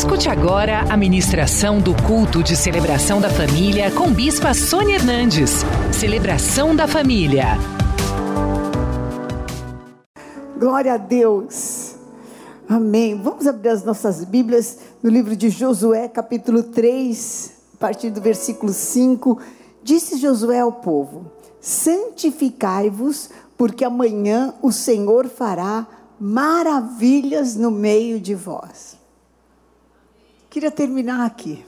Escute agora a ministração do culto de celebração da família com Bispa Sônia Hernandes. Celebração da família. Glória a Deus. Amém. Vamos abrir as nossas Bíblias no livro de Josué, capítulo 3, a partir do versículo 5. Disse Josué ao povo: Santificai-vos, porque amanhã o Senhor fará maravilhas no meio de vós. Queria terminar aqui.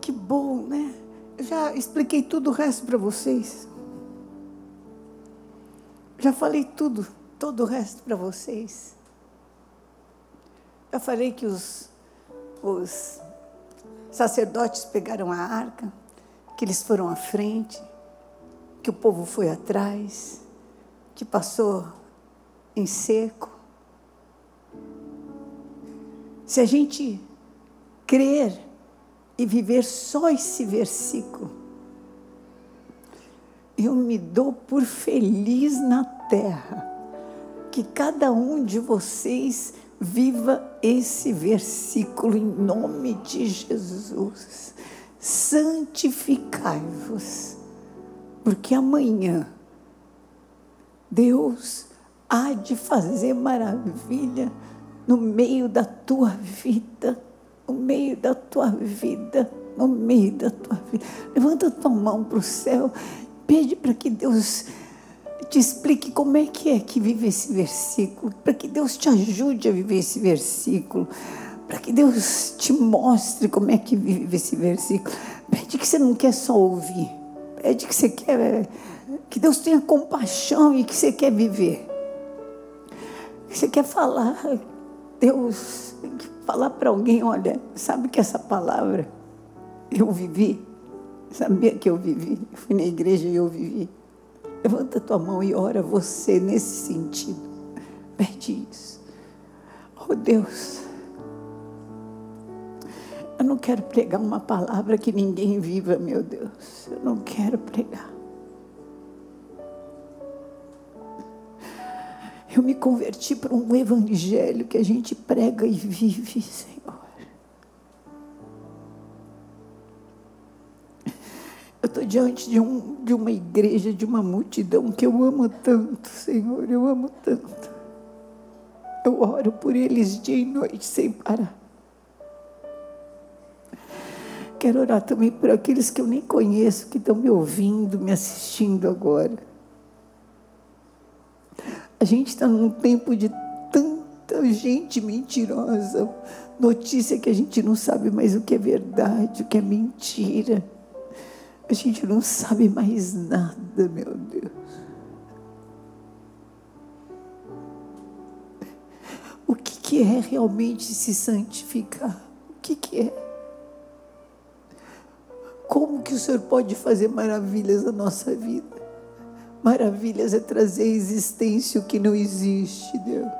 Que bom, né? Já expliquei tudo o resto para vocês. Já falei tudo, todo o resto para vocês. Já falei que os, os sacerdotes pegaram a arca, que eles foram à frente, que o povo foi atrás, que passou em seco. Se a gente crer e viver só esse versículo, eu me dou por feliz na terra que cada um de vocês Viva esse versículo em nome de Jesus. Santificai-vos, porque amanhã Deus há de fazer maravilha no meio da tua vida, no meio da tua vida, no meio da tua vida. Levanta tua mão para o céu, pede para que Deus te explique como é que é que vive esse versículo, para que Deus te ajude a viver esse versículo, para que Deus te mostre como é que vive esse versículo. Pede que você não quer só ouvir, pede que você quer que Deus tenha compaixão e que você quer viver. Que você quer falar, Deus, falar para alguém, olha, sabe que essa palavra eu vivi? Sabia que eu vivi? Eu fui na igreja e eu vivi. Levanta tua mão e ora você nesse sentido. Pede isso. Oh Deus, eu não quero pregar uma palavra que ninguém viva, meu Deus. Eu não quero pregar. Eu me converti para um evangelho que a gente prega e vive, Senhor. Eu estou diante de, um, de uma igreja, de uma multidão que eu amo tanto, Senhor, eu amo tanto. Eu oro por eles dia e noite sem parar. Quero orar também por aqueles que eu nem conheço, que estão me ouvindo, me assistindo agora. A gente está num tempo de tanta gente mentirosa, notícia que a gente não sabe mais o que é verdade, o que é mentira. A gente não sabe mais nada, meu Deus. O que, que é realmente se santificar? O que, que é? Como que o Senhor pode fazer maravilhas na nossa vida? Maravilhas é trazer à existência o que não existe, Deus.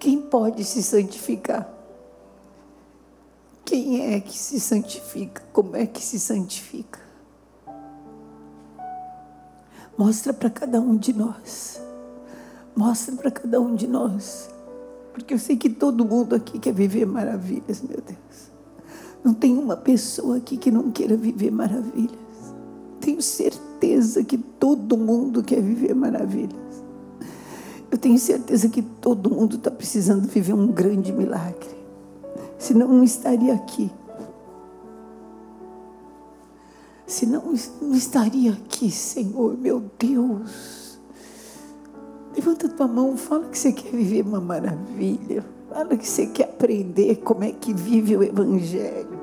Quem pode se santificar? Quem é que se santifica? Como é que se santifica? Mostra para cada um de nós. Mostra para cada um de nós. Porque eu sei que todo mundo aqui quer viver maravilhas, meu Deus. Não tem uma pessoa aqui que não queira viver maravilhas. Tenho certeza que todo mundo quer viver maravilhas. Eu tenho certeza que todo mundo está precisando viver um grande milagre senão não estaria aqui. Senão não estaria aqui, Senhor, meu Deus. Levanta tua mão, fala que você quer viver uma maravilha. Fala que você quer aprender como é que vive o Evangelho.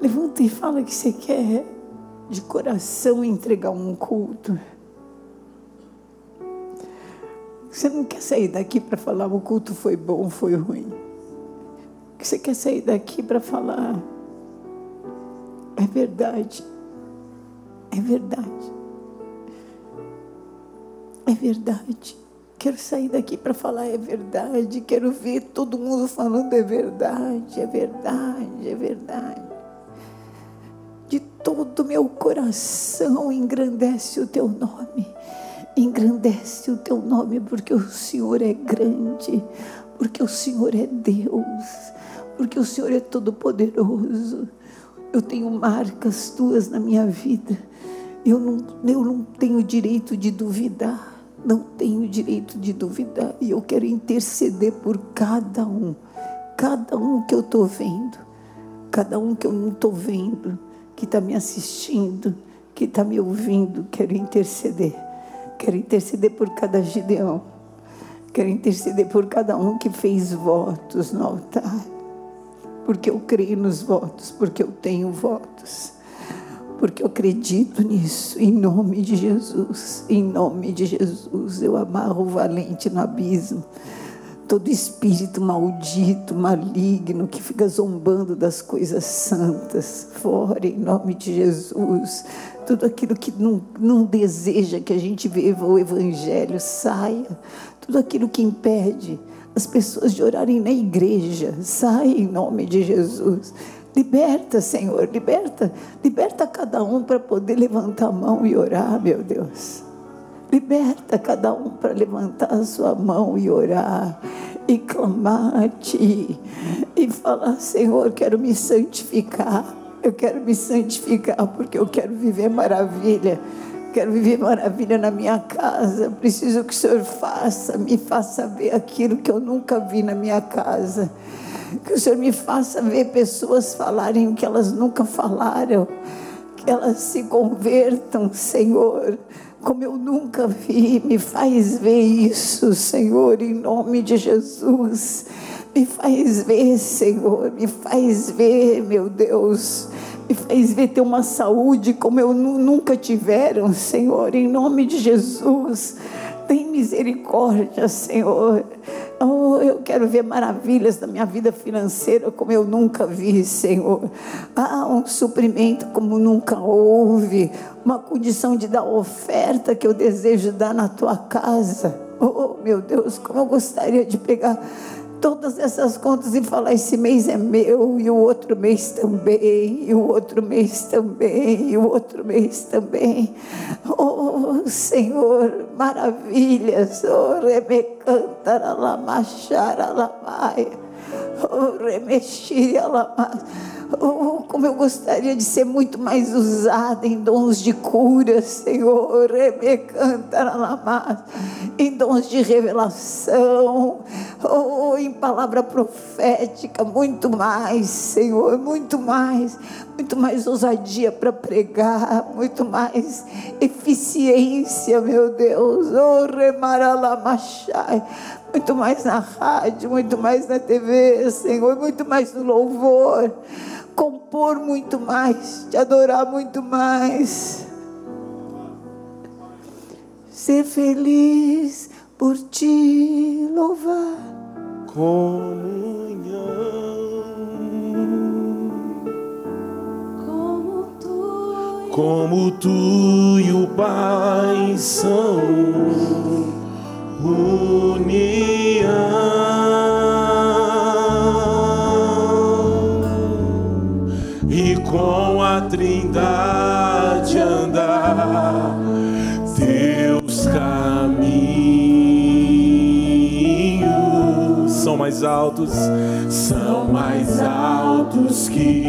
Levanta e fala que você quer de coração entregar um culto. Você não quer sair daqui para falar o culto foi bom, foi ruim que você quer sair daqui para falar. É verdade. É verdade. É verdade. Quero sair daqui para falar é verdade. Quero ver todo mundo falando é verdade, é verdade, é verdade. De todo meu coração engrandece o teu nome. Engrandece o teu nome porque o Senhor é grande, porque o Senhor é Deus, porque o Senhor é todo poderoso. Eu tenho marcas tuas na minha vida. Eu não, eu não tenho direito de duvidar. Não tenho direito de duvidar. E eu quero interceder por cada um, cada um que eu estou vendo, cada um que eu não estou vendo, que está me assistindo, que está me ouvindo, quero interceder, quero interceder por cada Gideão, quero interceder por cada um que fez votos no altar, porque eu creio nos votos, porque eu tenho votos porque eu acredito nisso, em nome de Jesus, em nome de Jesus, eu amarro o valente no abismo. Todo espírito maldito, maligno, que fica zombando das coisas santas, fora em nome de Jesus. Tudo aquilo que não, não deseja que a gente viva o Evangelho, saia. Tudo aquilo que impede as pessoas de orarem na igreja, saia em nome de Jesus. Liberta, Senhor, liberta, liberta cada um para poder levantar a mão e orar, meu Deus. Liberta cada um para levantar a sua mão e orar e clamar a Ti e falar: Senhor, quero me santificar. Eu quero me santificar porque eu quero viver maravilha. Quero viver maravilha na minha casa. Preciso que o Senhor faça, me faça ver aquilo que eu nunca vi na minha casa. Que o Senhor me faça ver pessoas falarem o que elas nunca falaram. Que elas se convertam, Senhor, como eu nunca vi. Me faz ver isso, Senhor, em nome de Jesus. Me faz ver, Senhor, me faz ver, meu Deus. Me faz ver ter uma saúde como eu nunca tiveram, Senhor, em nome de Jesus. Tem misericórdia, Senhor. Oh, eu quero ver maravilhas da minha vida financeira como eu nunca vi, Senhor. Ah, um suprimento como nunca houve. Uma condição de dar oferta que eu desejo dar na tua casa. Oh, meu Deus, como eu gostaria de pegar todas essas contas e falar: esse mês é meu, e o outro mês também, e o outro mês também, e o outro mês também. Oh Senhor, maravilhas, oh remecantara lamachara lamaia, oh remexia. Oh, como eu gostaria de ser muito mais usada em dons de cura, Senhor. Em dons de revelação. Oh, em palavra profética. Muito mais, Senhor. Muito mais. Muito mais ousadia para pregar. Muito mais eficiência, meu Deus. Oh, remaralamachai muito mais na rádio, muito mais na TV, Senhor, muito mais no louvor compor muito mais, te adorar muito mais. Ser feliz por te louvar. Comunhão. Como tu, como tu e o Pai são união. Trindade andar teus caminhos são mais altos, são mais altos que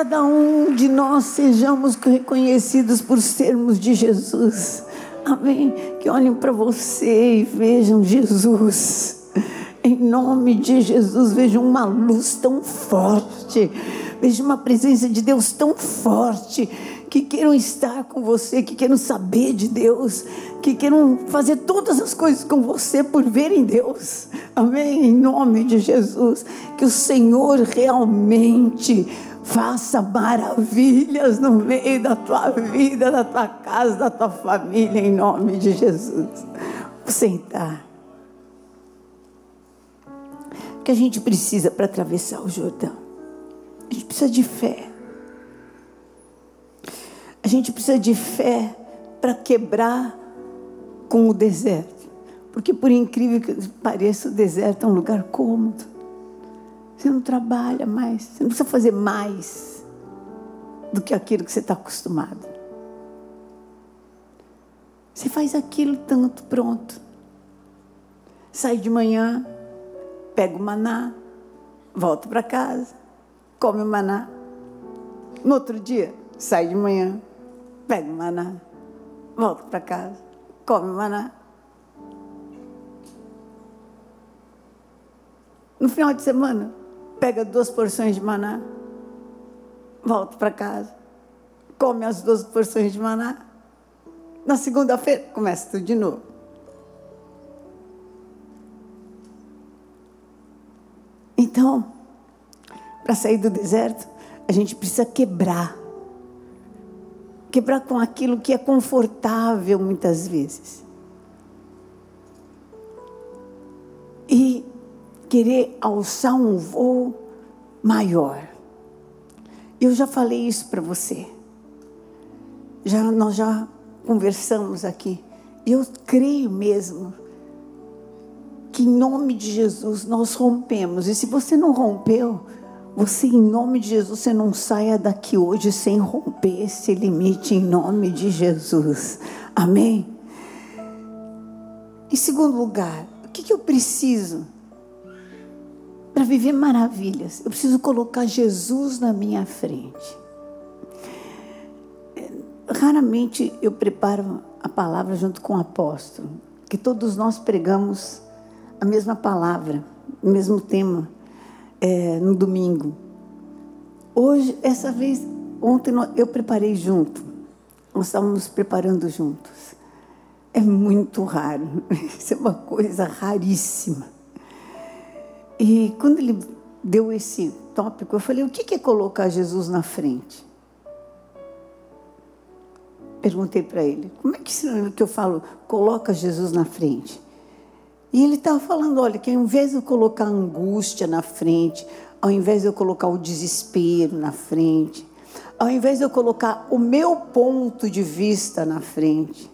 cada um de nós sejamos reconhecidos por sermos de Jesus. Amém. Que olhem para você e vejam Jesus. Em nome de Jesus, vejam uma luz tão forte. Vejam uma presença de Deus tão forte. Que queiram estar com você, que queiram saber de Deus, que queiram fazer todas as coisas com você por verem Deus. Amém. Em nome de Jesus. Que o Senhor realmente faça maravilhas no meio da tua vida, da tua casa, da tua família, em nome de Jesus. Vou sentar. O que a gente precisa para atravessar o Jordão? A gente precisa de fé. A gente precisa de fé para quebrar com o deserto. Porque, por incrível que pareça, o deserto é um lugar cômodo. Você não trabalha mais, você não precisa fazer mais do que aquilo que você está acostumado. Você faz aquilo tanto, pronto. Sai de manhã, pega o maná, volta para casa, come o maná. No outro dia, sai de manhã, pega o maná, volta para casa, come o maná. No final de semana, pega duas porções de maná, volta para casa, come as duas porções de maná. Na segunda-feira, começa tudo de novo. Então, para sair do deserto, a gente precisa quebrar. Quebrar com aquilo que é confortável muitas vezes. E querer alçar um voo maior. Eu já falei isso para você. Já nós já conversamos aqui. Eu creio mesmo que em nome de Jesus nós rompemos. E se você não rompeu, você em nome de Jesus, você não saia daqui hoje sem romper esse limite em nome de Jesus. Amém? Em segundo lugar, o que, que eu preciso? Para viver maravilhas, eu preciso colocar Jesus na minha frente. Raramente eu preparo a palavra junto com o apóstolo, que todos nós pregamos a mesma palavra, o mesmo tema, é, no domingo. Hoje, essa vez, ontem eu preparei junto, nós estávamos preparando juntos. É muito raro, isso é uma coisa raríssima. E quando ele deu esse tópico, eu falei: o que é colocar Jesus na frente? Perguntei para ele: como é que eu falo, coloca Jesus na frente? E ele estava falando: olha, que ao invés de eu colocar a angústia na frente, ao invés de eu colocar o desespero na frente, ao invés de eu colocar o meu ponto de vista na frente,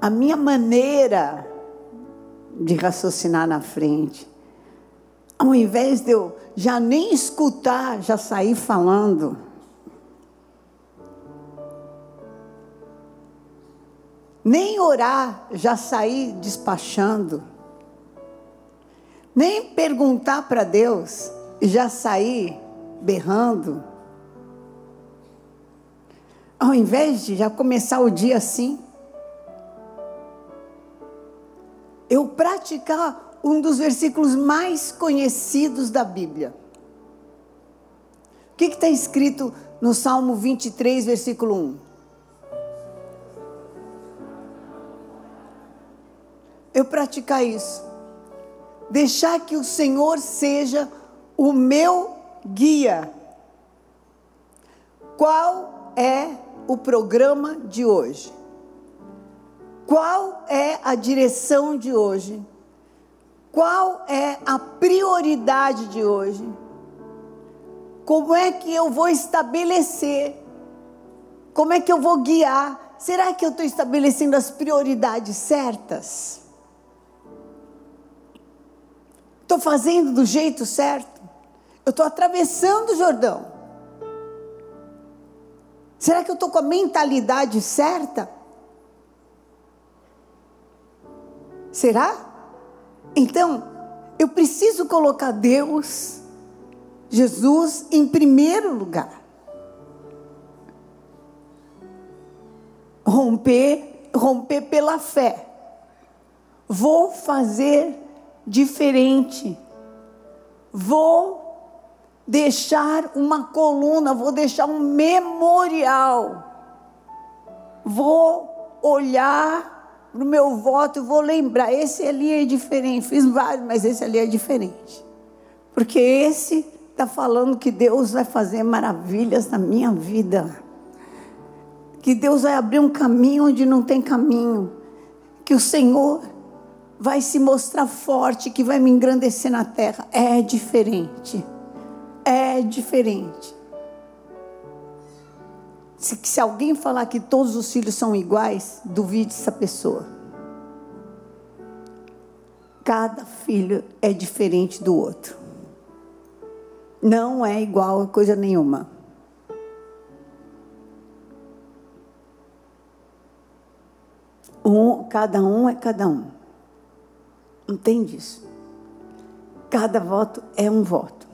a minha maneira de raciocinar na frente, ao invés de eu já nem escutar, já sair falando. Nem orar, já sair despachando. Nem perguntar para Deus, já sair berrando. Ao invés de já começar o dia assim, eu praticar um dos versículos mais conhecidos da Bíblia. O que está escrito no Salmo 23, versículo 1? Eu praticar isso. Deixar que o Senhor seja o meu guia. Qual é o programa de hoje? Qual é a direção de hoje? Qual é a prioridade de hoje? Como é que eu vou estabelecer? Como é que eu vou guiar? Será que eu estou estabelecendo as prioridades certas? Estou fazendo do jeito certo? Eu estou atravessando o Jordão. Será que eu estou com a mentalidade certa? Será? Então, eu preciso colocar Deus, Jesus, em primeiro lugar. Romper, romper pela fé. Vou fazer diferente. Vou deixar uma coluna, vou deixar um memorial. Vou olhar no meu voto e vou lembrar: esse ali é diferente. Fiz vários, mas esse ali é diferente. Porque esse está falando que Deus vai fazer maravilhas na minha vida. Que Deus vai abrir um caminho onde não tem caminho. Que o Senhor vai se mostrar forte, que vai me engrandecer na terra. É diferente. É diferente. Se, se alguém falar que todos os filhos são iguais, duvide essa pessoa. Cada filho é diferente do outro. Não é igual a coisa nenhuma. Um, cada um é cada um. Entende isso? Cada voto é um voto.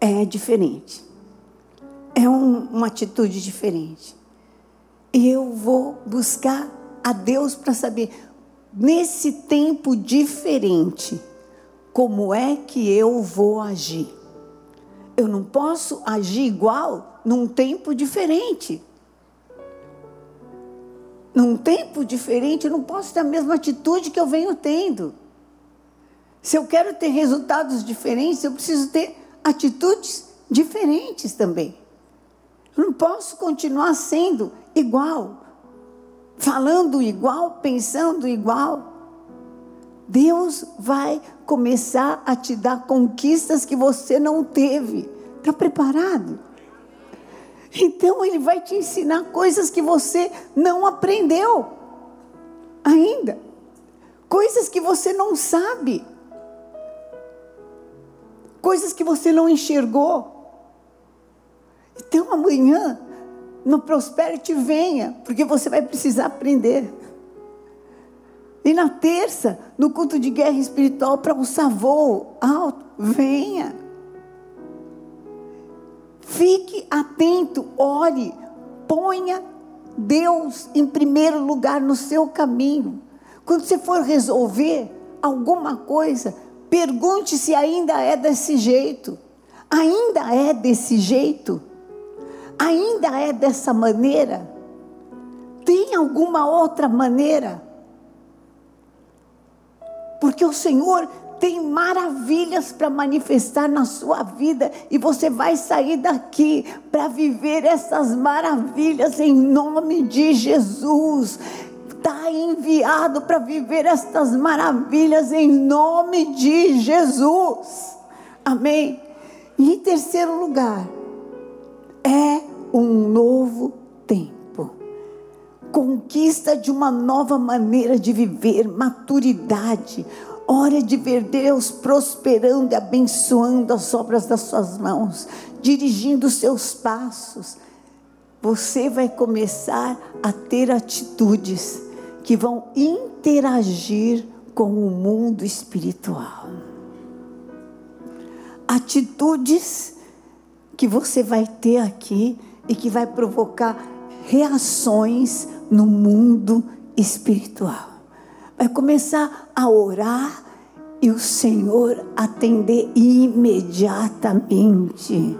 É diferente. É um, uma atitude diferente. E eu vou buscar a Deus para saber, nesse tempo diferente, como é que eu vou agir. Eu não posso agir igual num tempo diferente num tempo diferente, eu não posso ter a mesma atitude que eu venho tendo. Se eu quero ter resultados diferentes, eu preciso ter atitudes diferentes também. Eu não posso continuar sendo igual, falando igual, pensando igual. Deus vai começar a te dar conquistas que você não teve. Está preparado? Então ele vai te ensinar coisas que você não aprendeu ainda. Coisas que você não sabe. Coisas que você não enxergou. Então amanhã, no Prosperity, venha, porque você vai precisar aprender. E na terça, no culto de guerra espiritual, para o voo alto, venha. Fique atento, ore, ponha Deus em primeiro lugar no seu caminho. Quando você for resolver alguma coisa, pergunte se ainda é desse jeito. Ainda é desse jeito? Ainda é dessa maneira? Tem alguma outra maneira? Porque o Senhor tem maravilhas para manifestar na sua vida e você vai sair daqui para viver essas maravilhas em nome de Jesus. Está enviado para viver estas maravilhas em nome de Jesus. Amém. E em terceiro lugar, é um novo tempo conquista de uma nova maneira de viver, maturidade Hora de ver Deus prosperando e abençoando as obras das suas mãos, dirigindo os seus passos. Você vai começar a ter atitudes que vão interagir com o mundo espiritual. Atitudes que você vai ter aqui e que vai provocar reações no mundo espiritual vai começar a orar e o Senhor atender imediatamente.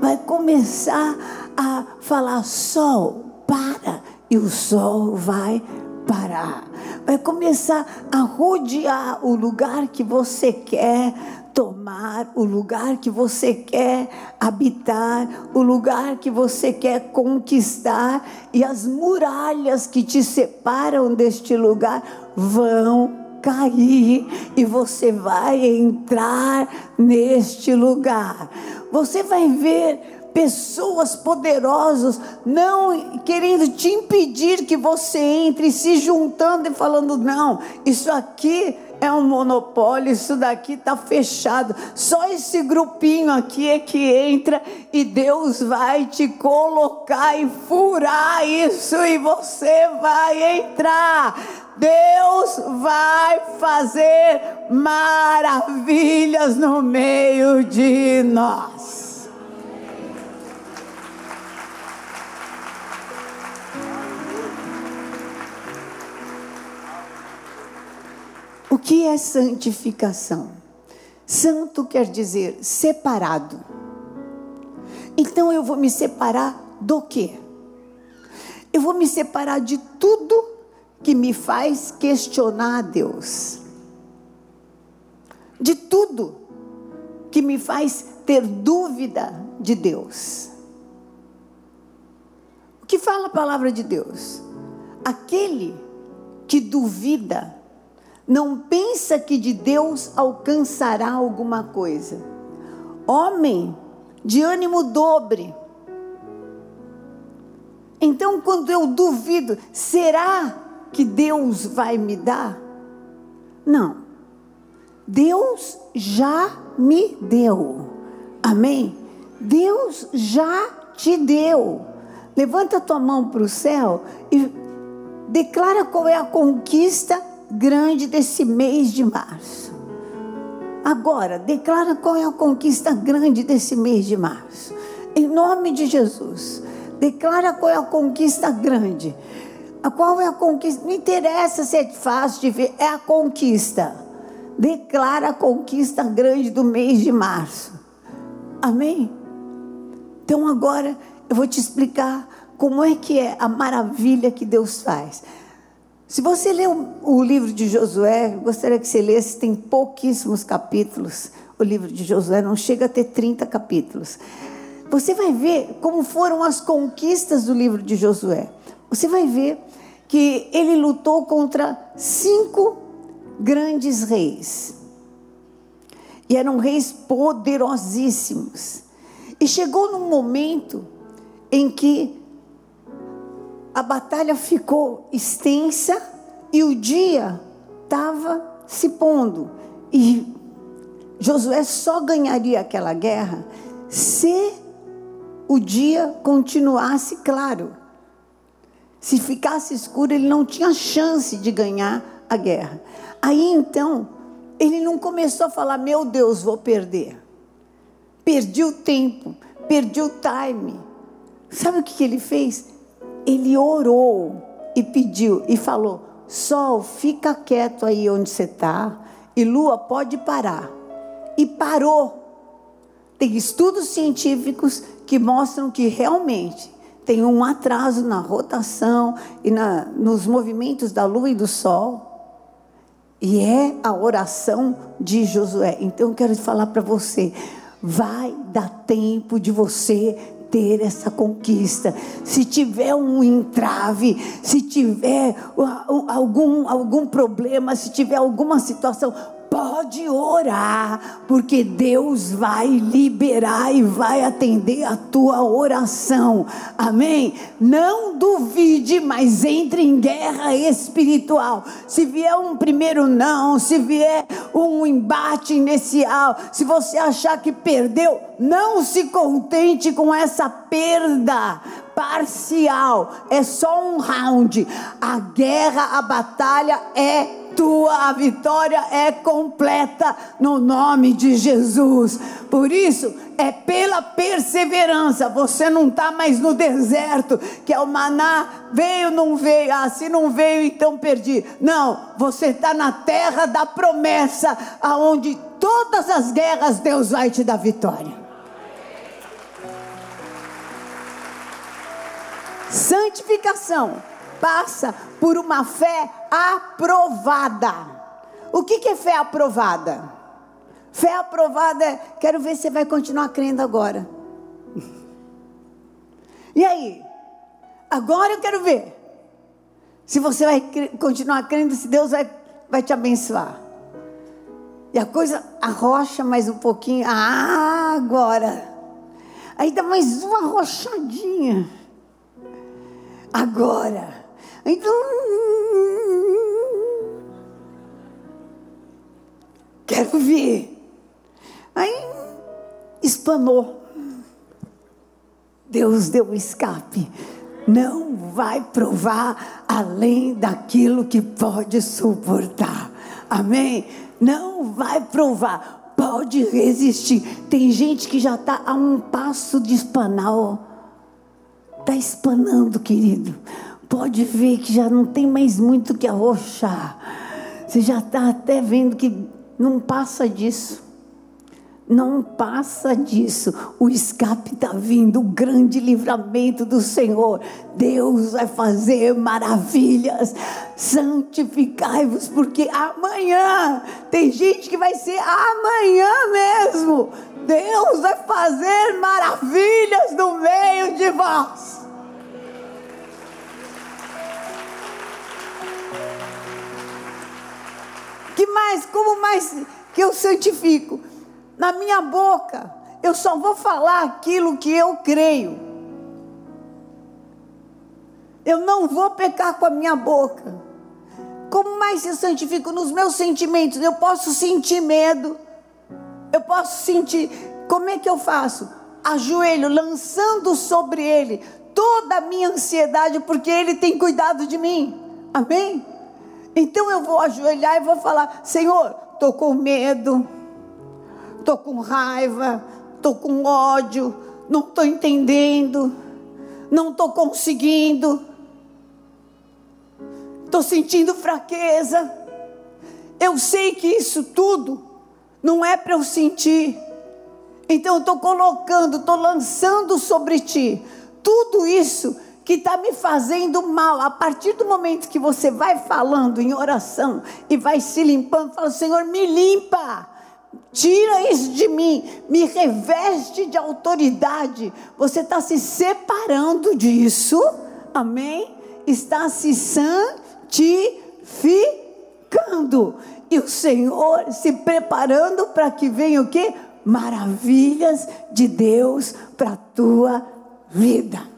Vai começar a falar: sol, para, e o sol vai parar. Vai começar a rodear o lugar que você quer tomar, o lugar que você quer habitar, o lugar que você quer conquistar, e as muralhas que te separam deste lugar vão cair e você vai entrar neste lugar. Você vai ver pessoas poderosas não querendo te impedir que você entre, se juntando e falando: não, isso aqui é um monopólio, isso daqui está fechado. Só esse grupinho aqui é que entra e Deus vai te colocar e furar isso e você vai entrar. Deus vai fazer maravilhas no meio de nós. Que é santificação? Santo quer dizer separado. Então eu vou me separar do quê? Eu vou me separar de tudo que me faz questionar a Deus. De tudo que me faz ter dúvida de Deus. O que fala a palavra de Deus? Aquele que duvida não pensa que de Deus alcançará alguma coisa. Homem de ânimo dobre. Então, quando eu duvido, será que Deus vai me dar? Não. Deus já me deu. Amém? Deus já te deu. Levanta tua mão para o céu e declara qual é a conquista grande desse mês de março. Agora, declara qual é a conquista grande desse mês de março. Em nome de Jesus. Declara qual é a conquista grande. A qual é a conquista? Não interessa se é fácil de ver, é a conquista. Declara a conquista grande do mês de março. Amém? Então agora eu vou te explicar como é que é a maravilha que Deus faz. Se você ler o, livro de Josué, gostaria que você lesse, tem pouquíssimos capítulos. O livro de Josué não chega a ter 30 capítulos. Você vai ver como foram as conquistas do livro de Josué. Você vai ver que ele lutou contra cinco grandes reis. E eram reis poderosíssimos. E chegou num momento em que a batalha ficou extensa e o dia estava se pondo. E Josué só ganharia aquela guerra se o dia continuasse claro. Se ficasse escuro, ele não tinha chance de ganhar a guerra. Aí então, ele não começou a falar: Meu Deus, vou perder. Perdi o tempo, perdi o time. Sabe o que ele fez? Ele orou e pediu e falou: Sol, fica quieto aí onde você está, e Lua pode parar. E parou. Tem estudos científicos que mostram que realmente tem um atraso na rotação e na, nos movimentos da Lua e do Sol. E é a oração de Josué. Então eu quero falar para você: vai dar tempo de você ter essa conquista. Se tiver um entrave, se tiver algum, algum problema, se tiver alguma situação, pode orar, porque Deus vai liberar e vai atender a tua oração. Amém? Não duvide, mas entre em guerra espiritual. Se vier um primeiro não, se vier um embate inicial, se você achar que perdeu, não se contente com essa perda parcial, é só um round. A guerra, a batalha é tua, a vitória é completa no nome de Jesus. Por isso, é pela perseverança. Você não está mais no deserto, que é o maná, veio, não veio, ah, se não veio, então perdi. Não, você está na terra da promessa, aonde todas as guerras Deus vai te dar vitória. Santificação passa por uma fé aprovada. O que, que é fé aprovada? Fé aprovada é, quero ver se você vai continuar crendo agora. E aí? Agora eu quero ver se você vai continuar crendo, se Deus vai, vai te abençoar. E a coisa arrocha mais um pouquinho. Ah, agora. Aí dá mais uma arrochadinha. Agora. Então. Quero ver. Aí espanou. Deus deu um escape. Não vai provar além daquilo que pode suportar. Amém? Não vai provar. Pode resistir. Tem gente que já está a um passo de espanar. Está espanando, querido. Pode ver que já não tem mais muito que arrochar. Você já está até vendo que não passa disso. Não passa disso. O escape está vindo, o grande livramento do Senhor. Deus vai fazer maravilhas. Santificai-vos, porque amanhã tem gente que vai ser amanhã mesmo. Deus vai fazer maravilhas no meio de vós. Que mais? Como mais que eu santifico? na minha boca. Eu só vou falar aquilo que eu creio. Eu não vou pecar com a minha boca. Como mais eu santifico nos meus sentimentos? Eu posso sentir medo. Eu posso sentir. Como é que eu faço? Ajoelho, lançando sobre Ele toda a minha ansiedade, porque Ele tem cuidado de mim. Amém? Então eu vou ajoelhar e vou falar: Senhor, estou com medo estou com raiva, estou com ódio, não estou entendendo, não estou conseguindo, estou sentindo fraqueza. Eu sei que isso tudo não é para eu sentir. Então eu estou colocando, estou lançando sobre ti tudo isso que está me fazendo mal. A partir do momento que você vai falando em oração e vai se limpando, fala: Senhor, me limpa. Tira isso de mim, me reveste de autoridade. Você está se separando disso, amém? Está se santificando. E o Senhor se preparando para que venha o que? Maravilhas de Deus para a tua vida.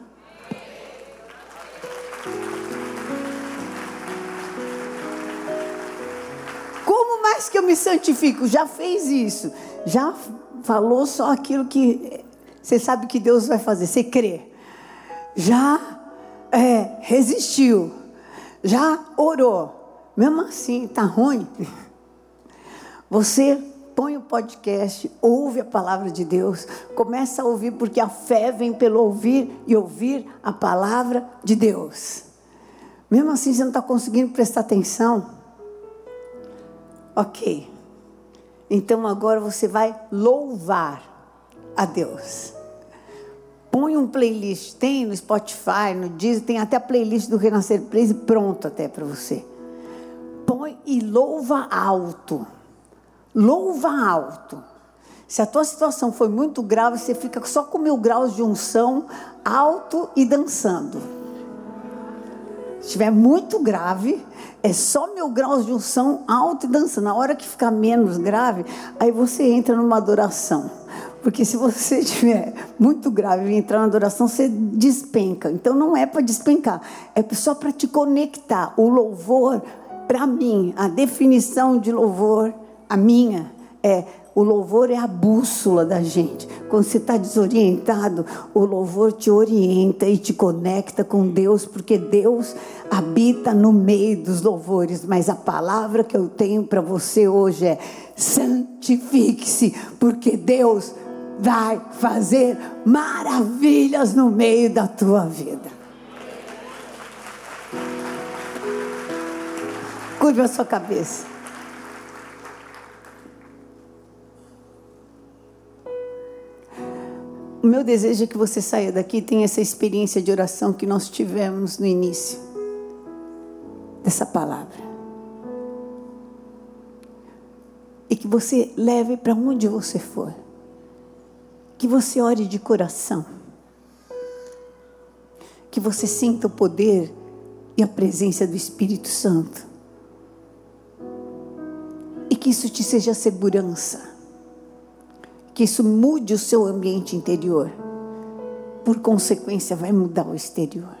Mais que eu me santifico? Já fez isso. Já falou só aquilo que você sabe que Deus vai fazer. Você crê. Já é, resistiu. Já orou. Mesmo assim, está ruim. Você põe o podcast, ouve a palavra de Deus, começa a ouvir, porque a fé vem pelo ouvir e ouvir a palavra de Deus. Mesmo assim, você não está conseguindo prestar atenção. Ok. Então agora você vai louvar a Deus. Põe um playlist, tem no Spotify, no Disney, tem até a playlist do Renascer Praise pronto até para você. Põe e louva alto. Louva alto. Se a tua situação foi muito grave, você fica só com mil graus de unção alto e dançando. Se estiver muito grave, é só mil graus de unção alto e dança. Na hora que ficar menos grave, aí você entra numa adoração. Porque se você estiver muito grave e entrar na adoração, você despenca. Então não é para despencar, é só para te conectar. O louvor, para mim, a definição de louvor, a minha, é o louvor é a bússola da gente. Quando você está desorientado, o louvor te orienta e te conecta com Deus, porque Deus habita no meio dos louvores. Mas a palavra que eu tenho para você hoje é: santifique-se, porque Deus vai fazer maravilhas no meio da tua vida. Curva a sua cabeça. O meu desejo é que você saia daqui e tenha essa experiência de oração que nós tivemos no início. dessa palavra. E que você leve para onde você for. Que você ore de coração. Que você sinta o poder e a presença do Espírito Santo. E que isso te seja segurança. Que isso mude o seu ambiente interior. Por consequência, vai mudar o exterior.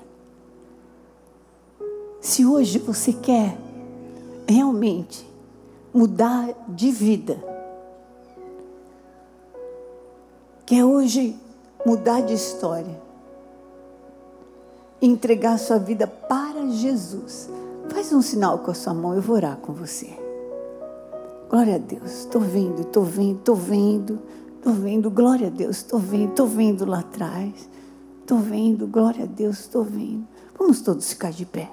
Se hoje você quer realmente mudar de vida, quer hoje mudar de história, entregar sua vida para Jesus, faz um sinal com a sua mão, eu vou orar com você. Glória a Deus, estou vendo, estou vendo, estou vendo, estou vendo, glória a Deus, estou vendo, estou vendo lá atrás, estou vendo, glória a Deus, estou vendo. Vamos todos ficar de pé.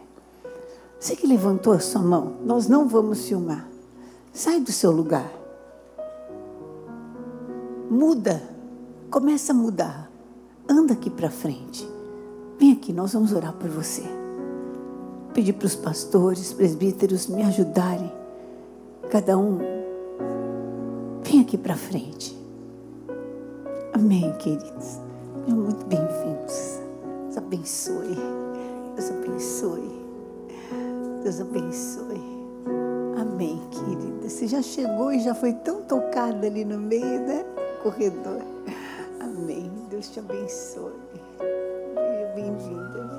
Você que levantou a sua mão, nós não vamos filmar. Sai do seu lugar. Muda. Começa a mudar. Anda aqui para frente. Vem aqui, nós vamos orar por você. Pedir para os pastores, presbíteros me ajudarem. Cada um. Vem aqui para frente. Amém, queridos. Sejam muito bem-vindos. Deus abençoe. Deus abençoe. Deus abençoe. Amém, querida. Você já chegou e já foi tão tocada ali no meio, né? Corredor. Amém. Deus te abençoe. Seja bem-vinda,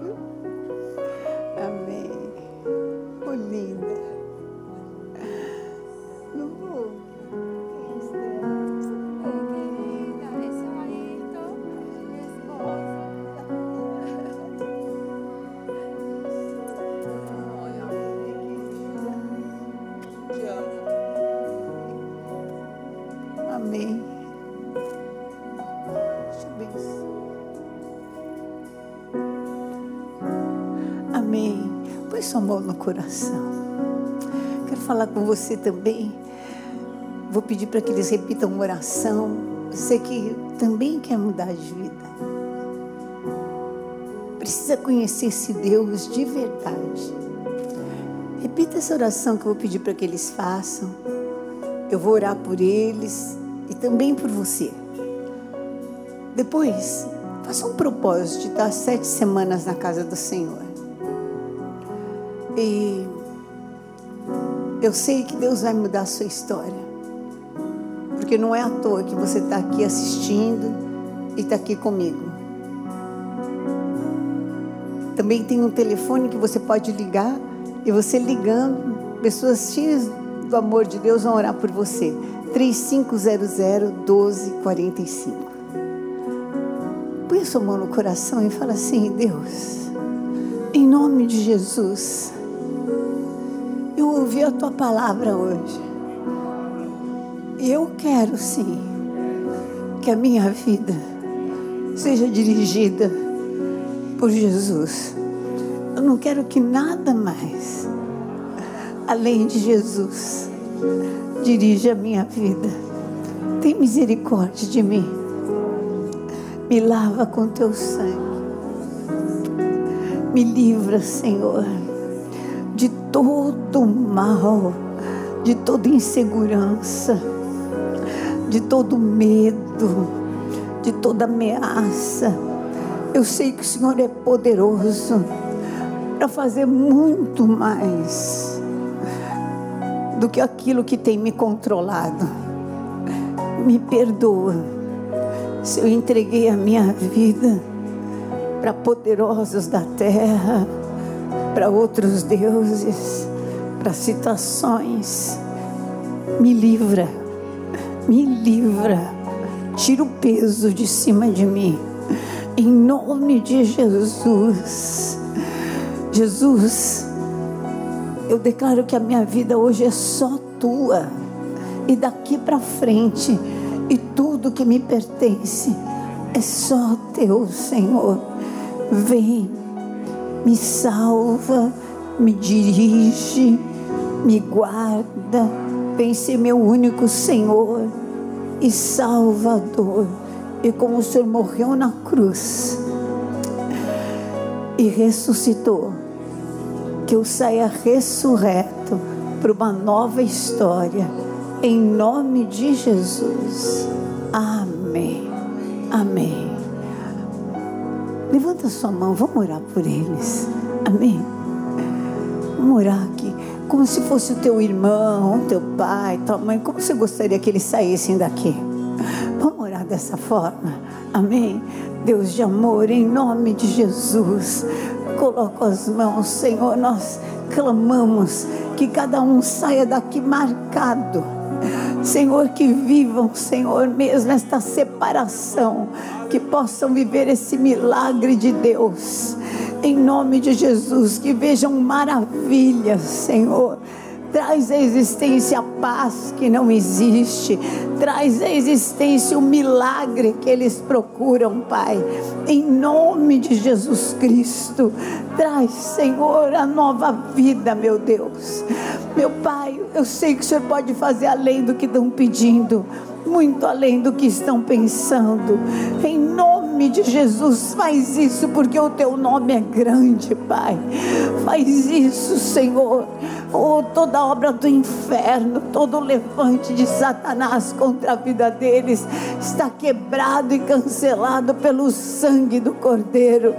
sua mão no coração. Quero falar com você também. Vou pedir para que eles repitam uma oração. Você que também quer mudar de vida. Precisa conhecer esse Deus de verdade. Repita essa oração que eu vou pedir para que eles façam. Eu vou orar por eles e também por você. Depois, faça um propósito de estar sete semanas na casa do Senhor. E eu sei que Deus vai mudar a sua história. Porque não é à toa que você está aqui assistindo e está aqui comigo. Também tem um telefone que você pode ligar e você ligando, pessoas cheias do amor de Deus vão orar por você. 3500 1245. Põe a sua mão no coração e fala assim: Deus, em nome de Jesus, ouvi a tua palavra hoje. E eu quero sim que a minha vida seja dirigida por Jesus. Eu não quero que nada mais, além de Jesus, dirija a minha vida. Tem misericórdia de mim. Me lava com teu sangue. Me livra, Senhor, todo mal, de toda insegurança, de todo medo, de toda ameaça. Eu sei que o Senhor é poderoso para fazer muito mais do que aquilo que tem me controlado. Me perdoa se eu entreguei a minha vida para poderosos da terra, para outros deuses, para situações. Me livra, me livra, tira o peso de cima de mim, em nome de Jesus. Jesus, eu declaro que a minha vida hoje é só tua, e daqui para frente, e tudo que me pertence é só teu, Senhor. Vem, me salva, me dirige, me guarda. Vem ser meu único Senhor e Salvador. E como o Senhor morreu na cruz e ressuscitou, que eu saia ressurreto para uma nova história. Em nome de Jesus. Amém. Amém. Levanta sua mão, vamos orar por eles. Amém. Vamos orar aqui, como se fosse o teu irmão, teu pai, tua mãe. Como você gostaria que eles saíssem daqui? Vamos orar dessa forma. Amém. Deus de amor, em nome de Jesus, coloco as mãos, Senhor. Nós clamamos que cada um saia daqui marcado. Senhor, que vivam, Senhor, mesmo esta separação, que possam viver esse milagre de Deus. Em nome de Jesus, que vejam maravilhas, Senhor Traz à existência a paz que não existe. Traz à existência o milagre que eles procuram, Pai. Em nome de Jesus Cristo. Traz, Senhor, a nova vida, meu Deus. Meu Pai, eu sei que o Senhor pode fazer além do que estão pedindo muito além do que estão pensando. Em nome de Jesus, faz isso, porque o teu nome é grande, Pai. Faz isso, Senhor. Oh, toda obra do inferno, todo levante de Satanás contra a vida deles está quebrado e cancelado pelo sangue do Cordeiro.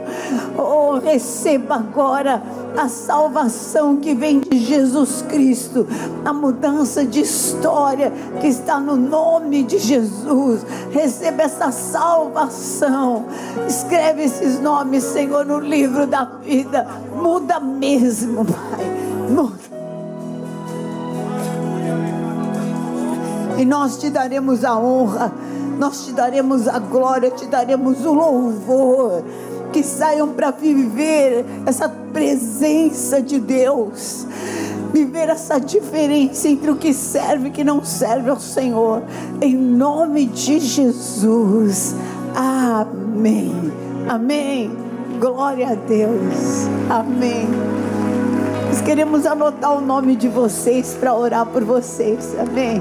Oh, receba agora a salvação que vem de Jesus Cristo, a mudança de história que está no nome de Jesus. Receba essa salvação. Escreve esses nomes, Senhor, no livro da vida. Muda mesmo, Pai. Muda. E nós te daremos a honra, nós te daremos a glória, te daremos o louvor que saiam para viver essa presença de Deus, viver essa diferença entre o que serve e o que não serve ao Senhor, em nome de Jesus. Amém. Amém. Glória a Deus. Amém. Nós queremos anotar o nome de vocês para orar por vocês. Amém.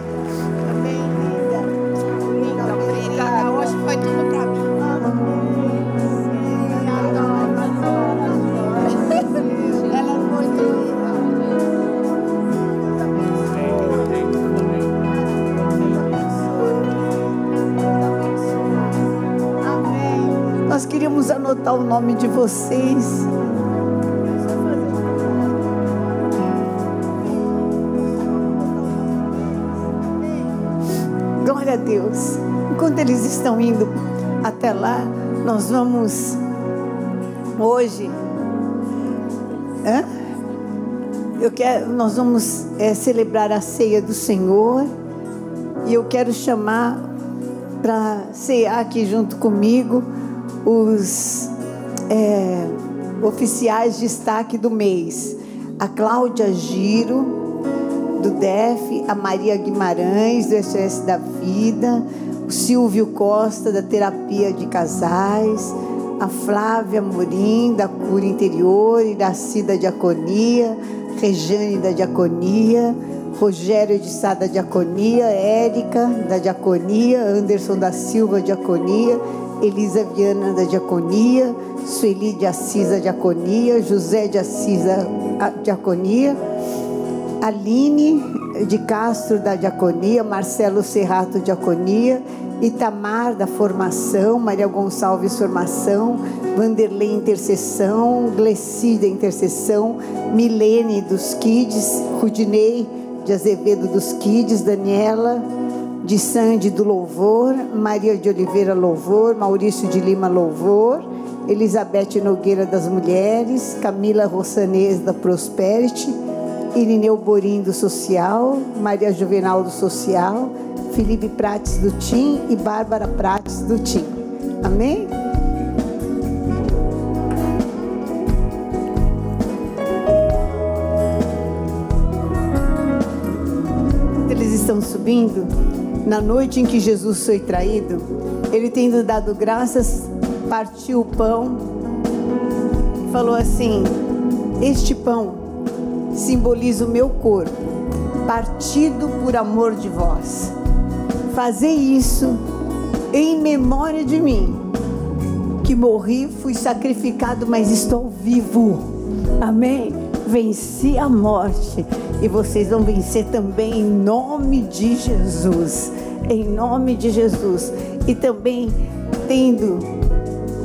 Anotar o nome de vocês. Glória a Deus. Enquanto eles estão indo até lá, nós vamos hoje. Hã? Eu quero, nós vamos é, celebrar a ceia do Senhor e eu quero chamar para cear aqui junto comigo os é, oficiais de destaque do mês. A Cláudia Giro, do DEF, a Maria Guimarães, do SOS da Vida, o Silvio Costa, da Terapia de Casais, a Flávia Morim, da Cura Interior, Iraci da Diaconia, Rejane da Diaconia, Rogério de Sá da Diaconia, Érica da Diaconia, Anderson da Silva Diaconia, Elisa Viana da Diaconia, Sueli de Assis da Diaconia, José de Assis da Diaconia, Aline de Castro da Diaconia, Marcelo Serrato Diaconia, Itamar da Formação, Maria Gonçalves Formação, Vanderlei Intercessão, Gleci da Intercessão, Milene dos Kids, Rudinei de Azevedo dos Kids, Daniela de Sandy do Louvor, Maria de Oliveira Louvor, Maurício de Lima Louvor, Elizabeth Nogueira das Mulheres, Camila Rossanês da Prosperity, Irineu Borim do Social, Maria Juvenal do Social, Felipe Prates do TIM e Bárbara Prates do TIM. Amém? Eles estão subindo na noite em que Jesus foi traído, ele tendo dado graças, partiu o pão e falou assim: Este pão simboliza o meu corpo, partido por amor de vós. Fazei isso em memória de mim, que morri, fui sacrificado, mas estou vivo. Amém. venci a morte e vocês vão vencer também em nome de Jesus. Em nome de Jesus. E também tendo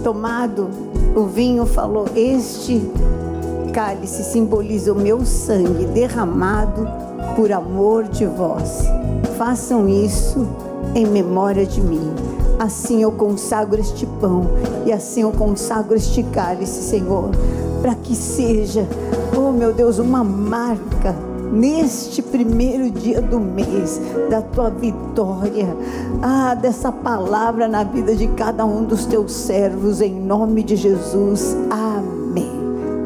tomado o vinho, falou: Este cálice simboliza o meu sangue derramado por amor de vós. Façam isso em memória de mim. Assim eu consagro este pão e assim eu consagro este cálice, Senhor, para que seja, oh meu Deus, uma marca neste primeiro dia do mês da tua vitória. Ah, dessa palavra na vida de cada um dos teus servos, em nome de Jesus. Amém.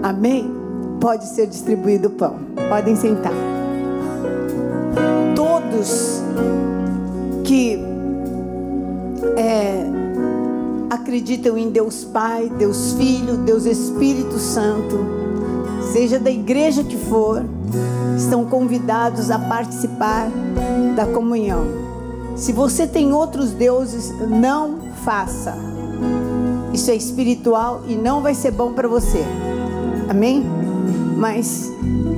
Amém. Pode ser distribuído o pão. Podem sentar. Todos que é, acreditam em Deus Pai, Deus Filho, Deus Espírito Santo, seja da igreja que for, estão convidados a participar da comunhão. Se você tem outros deuses, não faça. Isso é espiritual e não vai ser bom para você. Amém? Mas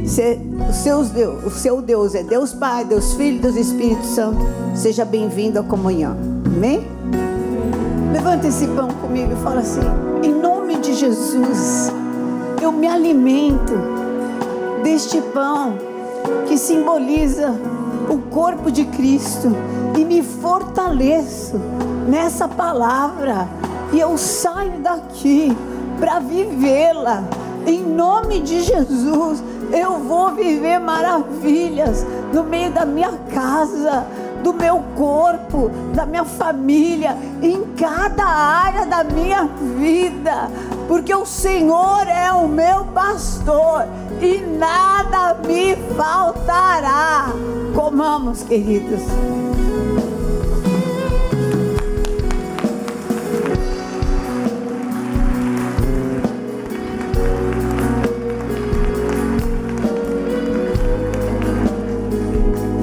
se os seus Deus, o seu Deus é Deus Pai, Deus Filho, Deus Espírito Santo, seja bem-vindo à comunhão. Amém? Levanta esse pão comigo e fala assim: em nome de Jesus, eu me alimento deste pão que simboliza o corpo de Cristo e me fortaleço nessa palavra e eu saio daqui para vivê-la. Em nome de Jesus, eu vou viver maravilhas no meio da minha casa, do meu corpo, da minha família, em cada área da minha vida, porque o Senhor é o meu pastor e nada me faltará. Comamos, queridos.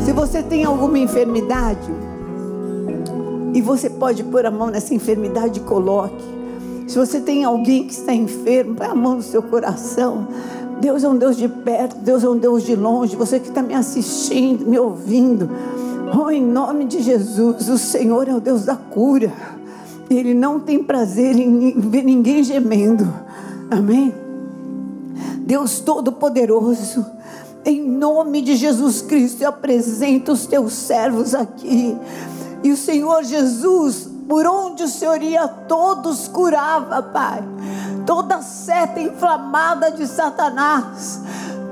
Se você tem alguma enfermidade, e você pode pôr a mão nessa enfermidade coloque. Se você tem alguém que está enfermo, põe a mão no seu coração. Deus é um Deus de perto, Deus é um Deus de longe. Você que está me assistindo, me ouvindo. Oh, em nome de Jesus, o Senhor é o Deus da cura. Ele não tem prazer em ver ninguém gemendo. Amém? Deus Todo-Poderoso, em nome de Jesus Cristo, eu apresento os teus servos aqui. E o Senhor Jesus, por onde o Senhor ia, todos curava, Pai toda seta inflamada de Satanás,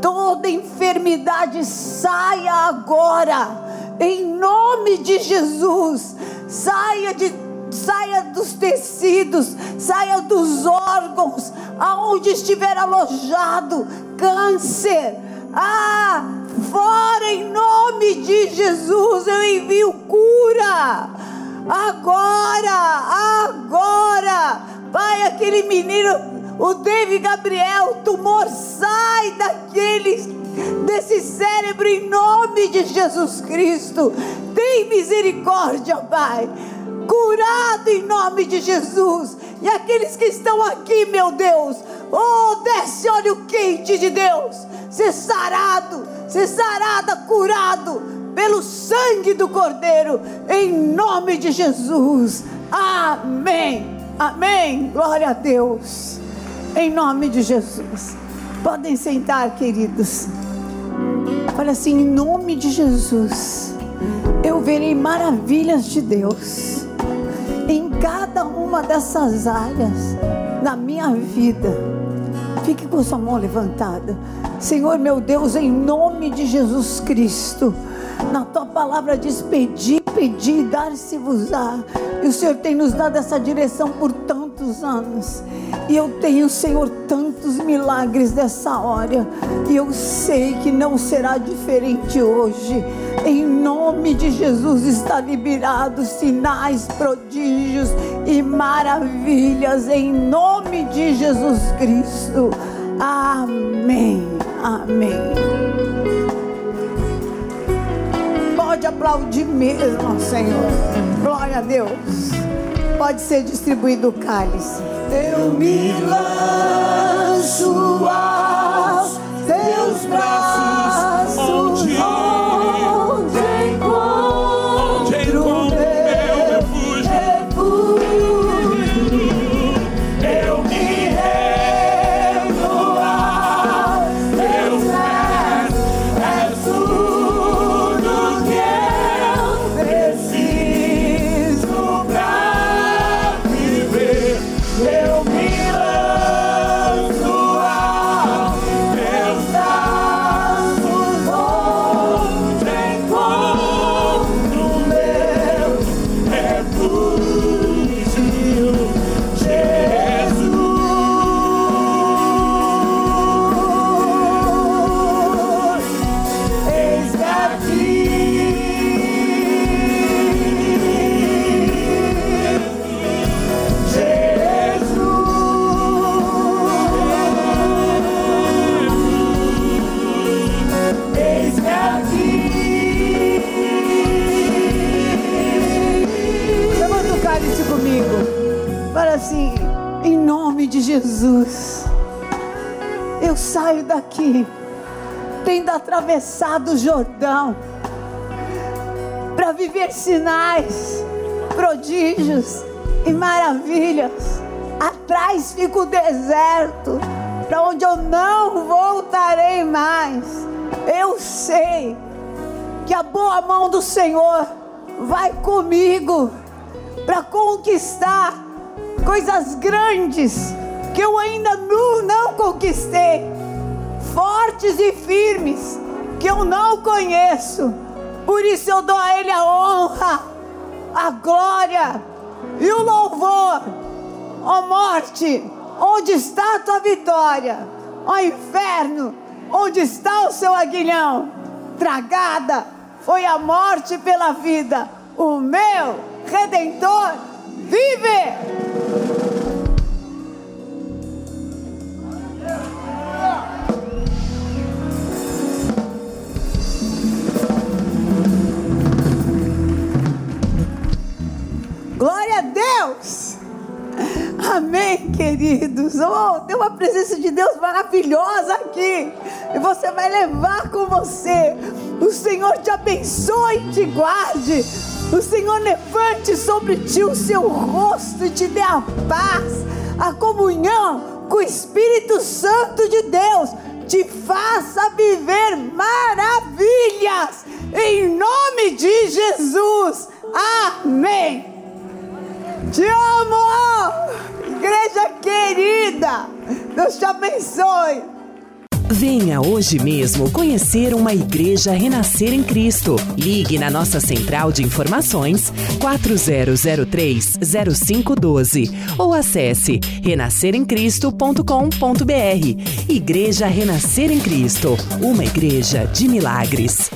toda enfermidade saia agora, em nome de Jesus, saia de saia dos tecidos, saia dos órgãos, aonde estiver alojado câncer. Ah, fora em nome de Jesus, eu envio cura. Agora, agora, Pai, aquele menino, o David Gabriel, tumor sai daquele, desse cérebro em nome de Jesus Cristo. Tem misericórdia, Pai. Curado em nome de Jesus. E aqueles que estão aqui, meu Deus, oh, desce óleo quente de Deus. Ser sarado, ser sarada, curado pelo sangue do Cordeiro, em nome de Jesus. Amém. Amém. Glória a Deus. Em nome de Jesus. Podem sentar, queridos. Olha assim, em nome de Jesus, eu verei maravilhas de Deus em cada uma dessas áreas na minha vida. Fique com sua mão levantada. Senhor meu Deus, em nome de Jesus Cristo, na tua palavra diz: pedir, pedir, dar-se-vos-á. E o Senhor tem nos dado essa direção por tantos anos. E eu tenho, Senhor, tantos milagres dessa hora. E eu sei que não será diferente hoje. Em nome de Jesus está liberado sinais, prodígios e maravilhas. Em nome de Jesus Cristo. Amém. Amém aplaudir mesmo, Senhor. Glória a Deus. Pode ser distribuído o cálice. Eu me lanço aos teus Deus, sinais, prodígios e maravilhas. Atrás fica o deserto, para onde eu não voltarei mais. Eu sei que a boa mão do Senhor vai comigo para conquistar coisas grandes que eu ainda não, não conquistei, fortes e firmes que eu não conheço. Por isso eu dou a Ele a honra, a glória e o louvor. Ó oh morte, onde está a tua vitória? Ó oh inferno, onde está o seu aguilhão? Tragada foi a morte pela vida. O meu redentor vive. A Deus! Amém, queridos. Oh, tem uma presença de Deus maravilhosa aqui. E você vai levar com você. O Senhor te abençoe e te guarde. O Senhor levante sobre ti o seu rosto e te dê a paz, a comunhão com o Espírito Santo de Deus. Te faça viver maravilhas. Em nome de Jesus. Amém. Te amo, igreja querida. Deus te abençoe. Venha hoje mesmo conhecer uma igreja renascer em Cristo. Ligue na nossa central de informações 4003-0512 ou acesse renasceremcristo.com.br. Igreja Renascer em Cristo, uma igreja de milagres.